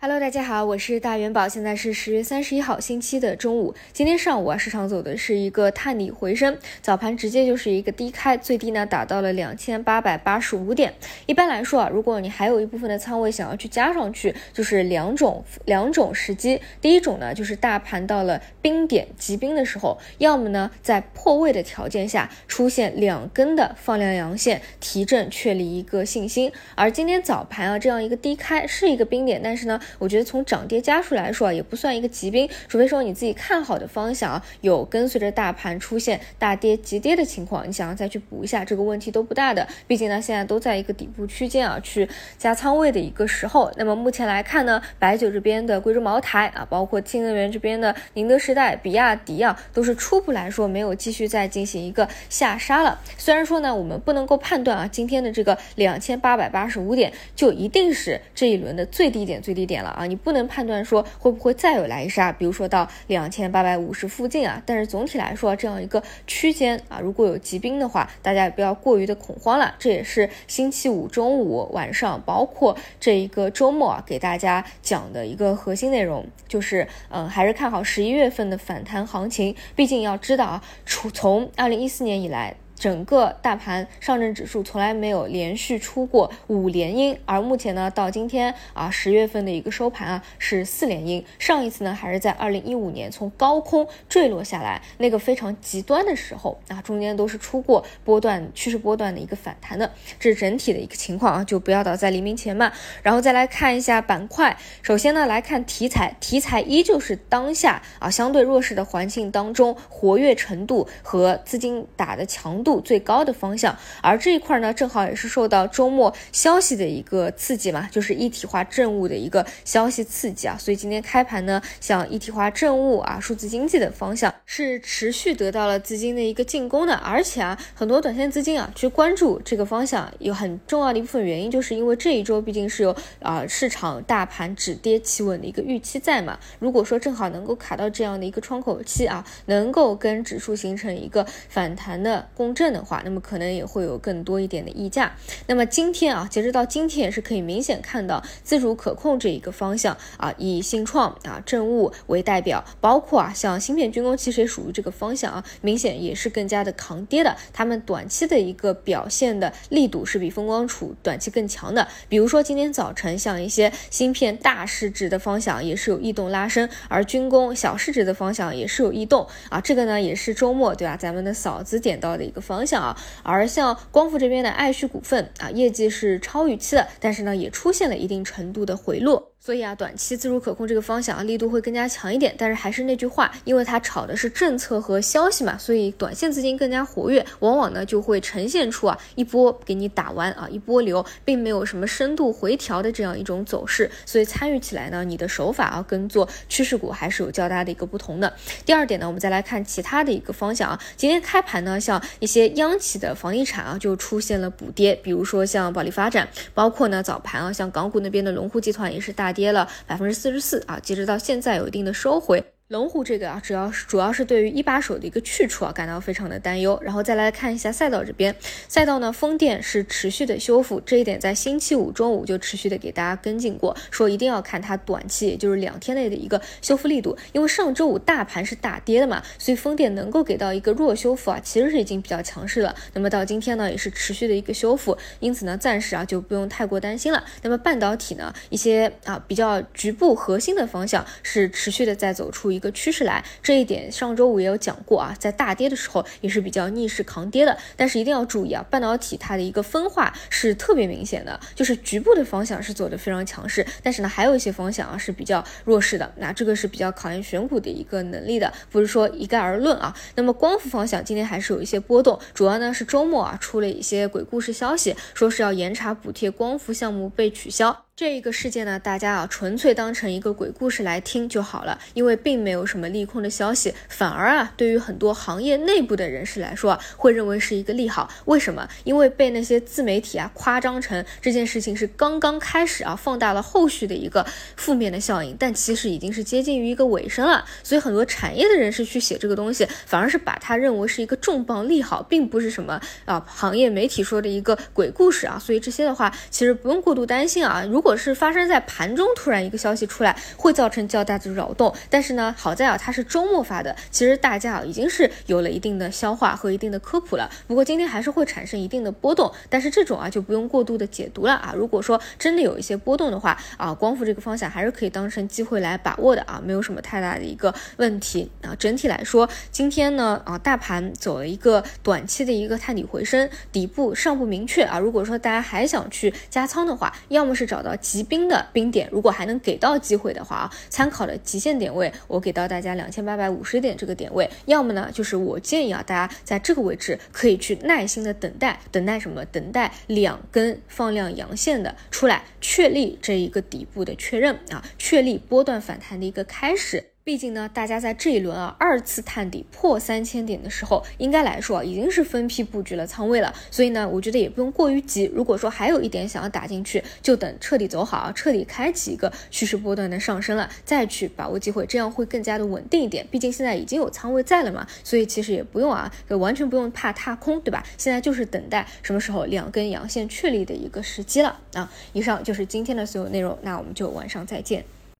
Hello，大家好，我是大元宝，现在是十月三十一号星期的中午。今天上午啊，市场走的是一个探底回升，早盘直接就是一个低开，最低呢达到了两千八百八十五点。一般来说啊，如果你还有一部分的仓位想要去加上去，就是两种两种时机。第一种呢，就是大盘到了冰点急冰的时候，要么呢在破位的条件下出现两根的放量阳线提振，确立一个信心。而今天早盘啊这样一个低开是一个冰点，但是呢。我觉得从涨跌家数来说啊，也不算一个急兵，除非说你自己看好的方向啊，有跟随着大盘出现大跌急跌的情况，你想要再去补一下，这个问题都不大的。毕竟呢，现在都在一个底部区间啊，去加仓位的一个时候。那么目前来看呢，白酒这边的贵州茅台啊，包括新能源这边的宁德时代、比亚迪啊，都是初步来说没有继续再进行一个下杀了。虽然说呢，我们不能够判断啊，今天的这个两千八百八十五点就一定是这一轮的最低点、最低点。了啊，你不能判断说会不会再有来杀，比如说到两千八百五十附近啊。但是总体来说，这样一个区间啊，如果有急冰的话，大家也不要过于的恐慌了。这也是星期五中午晚上，包括这一个周末啊，给大家讲的一个核心内容，就是嗯，还是看好十一月份的反弹行情。毕竟要知道啊，从从二零一四年以来。整个大盘上证指数从来没有连续出过五连阴，而目前呢，到今天啊十月份的一个收盘啊是四连阴。上一次呢还是在二零一五年从高空坠落下来那个非常极端的时候啊，中间都是出过波段趋势波段的一个反弹的，这是整体的一个情况啊，就不要倒在黎明前嘛。然后再来看一下板块，首先呢来看题材，题材依旧是当下啊相对弱势的环境当中活跃程度和资金打的强度。度最高的方向，而这一块呢，正好也是受到周末消息的一个刺激嘛，就是一体化政务的一个消息刺激啊，所以今天开盘呢，像一体化政务啊、数字经济的方向是持续得到了资金的一个进攻的，而且啊，很多短线资金啊去关注这个方向，有很重要的一部分原因，就是因为这一周毕竟是有啊市场大盘止跌企稳的一个预期在嘛，如果说正好能够卡到这样的一个窗口期啊，能够跟指数形成一个反弹的攻。正的话，那么可能也会有更多一点的溢价。那么今天啊，截止到今天也是可以明显看到自主可控这一个方向啊，以信创啊、政务为代表，包括啊像芯片军工其实也属于这个方向啊，明显也是更加的抗跌的。他们短期的一个表现的力度是比风光储短期更强的。比如说今天早晨像一些芯片大市值的方向也是有异动拉升，而军工小市值的方向也是有异动啊。这个呢也是周末对吧？咱们的嫂子点到的一个。方向啊，而像光伏这边的爱旭股份啊，业绩是超预期的，但是呢，也出现了一定程度的回落。所以啊，短期自主可控这个方向啊，力度会更加强一点。但是还是那句话，因为它炒的是政策和消息嘛，所以短线资金更加活跃，往往呢就会呈现出啊一波给你打完啊一波流，并没有什么深度回调的这样一种走势。所以参与起来呢，你的手法啊跟做趋势股还是有较大的一个不同的。第二点呢，我们再来看其他的一个方向啊，今天开盘呢，像一些央企的房地产啊就出现了补跌，比如说像保利发展，包括呢早盘啊像港股那边的龙湖集团也是大。跌了百分之四十四啊，截止到现在有一定的收回。龙湖这个啊，主要是主要是对于一把手的一个去处啊，感到非常的担忧。然后再来看一下赛道这边，赛道呢，风电是持续的修复，这一点在星期五中午就持续的给大家跟进过，说一定要看它短期，也就是两天内的一个修复力度。因为上周五大盘是大跌的嘛，所以风电能够给到一个弱修复啊，其实是已经比较强势了。那么到今天呢，也是持续的一个修复，因此呢，暂时啊就不用太过担心了。那么半导体呢，一些啊比较局部核心的方向是持续的在走出一。一个趋势来，这一点上周五也有讲过啊，在大跌的时候也是比较逆势扛跌的，但是一定要注意啊，半导体它的一个分化是特别明显的，就是局部的方向是走的非常强势，但是呢还有一些方向啊是比较弱势的，那这个是比较考验选股的一个能力的，不是说一概而论啊。那么光伏方向今天还是有一些波动，主要呢是周末啊出了一些鬼故事消息，说是要严查补贴光伏项目被取消。这一个事件呢，大家啊纯粹当成一个鬼故事来听就好了，因为并没有什么利空的消息，反而啊，对于很多行业内部的人士来说，会认为是一个利好。为什么？因为被那些自媒体啊夸张成这件事情是刚刚开始啊，放大了后续的一个负面的效应，但其实已经是接近于一个尾声了。所以很多产业的人士去写这个东西，反而是把它认为是一个重磅利好，并不是什么啊行业媒体说的一个鬼故事啊。所以这些的话，其实不用过度担心啊。如果果是发生在盘中突然一个消息出来，会造成较大的扰动。但是呢，好在啊，它是周末发的，其实大家啊已经是有了一定的消化和一定的科普了。不过今天还是会产生一定的波动，但是这种啊就不用过度的解读了啊。如果说真的有一些波动的话啊，光伏这个方向还是可以当成机会来把握的啊，没有什么太大的一个问题啊。整体来说，今天呢啊，大盘走了一个短期的一个探底回升，底部尚不明确啊。如果说大家还想去加仓的话，要么是找到极冰的冰点，如果还能给到机会的话啊，参考的极限点位我给到大家两千八百五十点这个点位，要么呢就是我建议啊，大家在这个位置可以去耐心的等待，等待什么？等待两根放量阳线的出来，确立这一个底部的确认啊，确立波段反弹的一个开始。毕竟呢，大家在这一轮啊二次探底破三千点的时候，应该来说已经是分批布局了仓位了，所以呢，我觉得也不用过于急。如果说还有一点想要打进去，就等彻底走好啊，彻底开启一个趋势波段的上升了，再去把握机会，这样会更加的稳定一点。毕竟现在已经有仓位在了嘛，所以其实也不用啊，完全不用怕踏空，对吧？现在就是等待什么时候两根阳线确立的一个时机了啊。以上就是今天的所有内容，那我们就晚上再见。